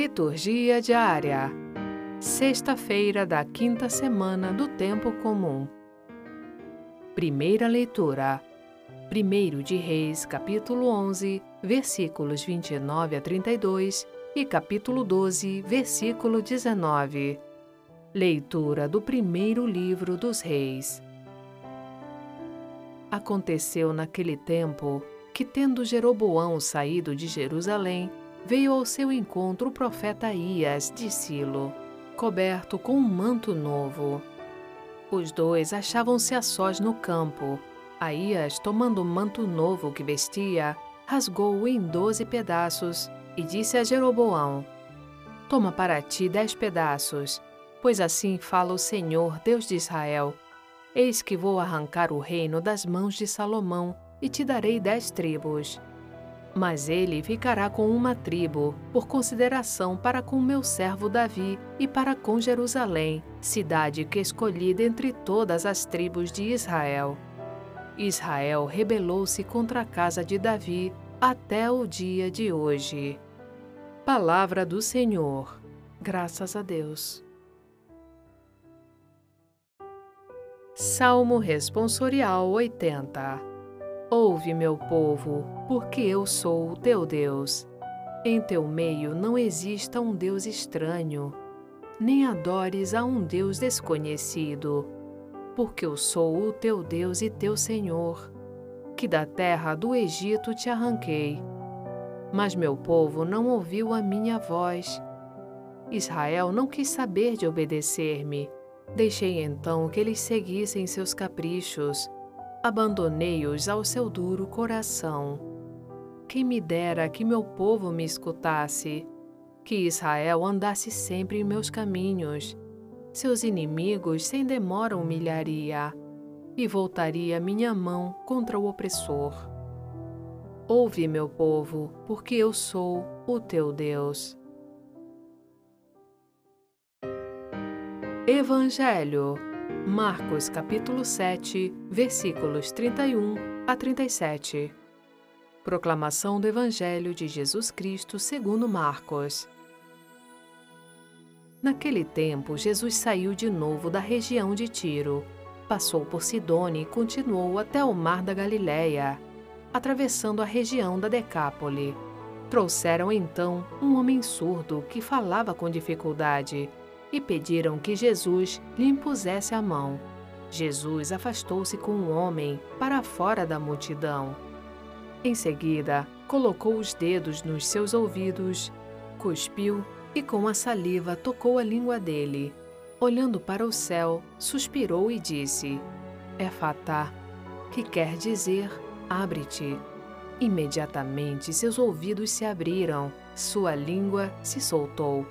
Liturgia diária. Sexta-feira da quinta semana do Tempo Comum. Primeira leitura. 1 de Reis, capítulo 11, versículos 29 a 32 e capítulo 12, versículo 19. Leitura do primeiro livro dos Reis. Aconteceu naquele tempo que, tendo Jeroboão saído de Jerusalém, veio ao seu encontro o profeta Ias de Silo, coberto com um manto novo. Os dois achavam-se a sós no campo. Aías, tomando o manto novo que vestia, rasgou-o em doze pedaços e disse a Jeroboão: Toma para ti dez pedaços, pois assim fala o Senhor, Deus de Israel Eis que vou arrancar o reino das mãos de Salomão e te darei dez tribos. Mas ele ficará com uma tribo, por consideração para com meu servo Davi e para com Jerusalém, cidade que escolhi dentre todas as tribos de Israel. Israel rebelou-se contra a casa de Davi até o dia de hoje. Palavra do Senhor. Graças a Deus. Salmo Responsorial 80 Ouve, meu povo, porque eu sou o teu Deus. Em teu meio não exista um Deus estranho, nem adores a um Deus desconhecido, porque eu sou o teu Deus e teu Senhor, que da terra do Egito te arranquei. Mas meu povo não ouviu a minha voz. Israel não quis saber de obedecer-me Deixei então que eles seguissem seus caprichos, abandonei-os ao seu duro coração. Quem me dera que meu povo me escutasse, que Israel andasse sempre em meus caminhos. Seus inimigos sem demora humilharia, e voltaria minha mão contra o opressor. Ouve, meu povo, porque eu sou o teu Deus. Evangelho. Marcos capítulo 7, versículos 31 a 37. Proclamação do Evangelho de Jesus Cristo segundo Marcos. Naquele tempo, Jesus saiu de novo da região de Tiro, passou por Sidônia e continuou até o mar da Galiléia, atravessando a região da Decápole. Trouxeram então um homem surdo que falava com dificuldade e pediram que Jesus lhe impusesse a mão. Jesus afastou-se com o homem para fora da multidão. Em seguida, colocou os dedos nos seus ouvidos, cuspiu e com a saliva tocou a língua dele. Olhando para o céu, suspirou e disse: É fatá, que quer dizer abre-te. Imediatamente seus ouvidos se abriram, sua língua se soltou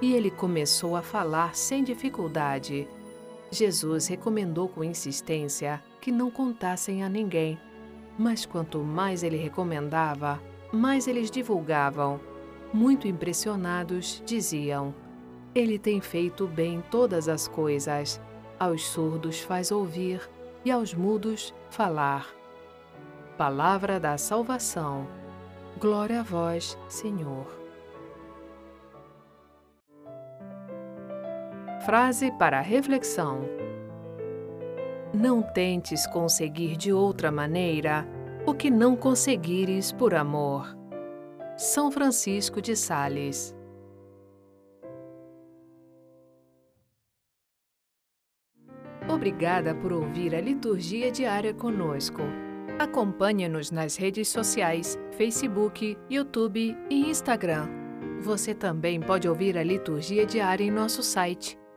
e ele começou a falar sem dificuldade. Jesus recomendou com insistência que não contassem a ninguém. Mas quanto mais ele recomendava, mais eles divulgavam. Muito impressionados, diziam: Ele tem feito bem todas as coisas. Aos surdos faz ouvir e aos mudos falar. Palavra da salvação. Glória a vós, Senhor. Frase para reflexão: Não tentes conseguir de outra maneira o que não conseguires por amor. São Francisco de Sales. Obrigada por ouvir a liturgia diária conosco. Acompanhe-nos nas redes sociais, Facebook, YouTube e Instagram. Você também pode ouvir a liturgia diária em nosso site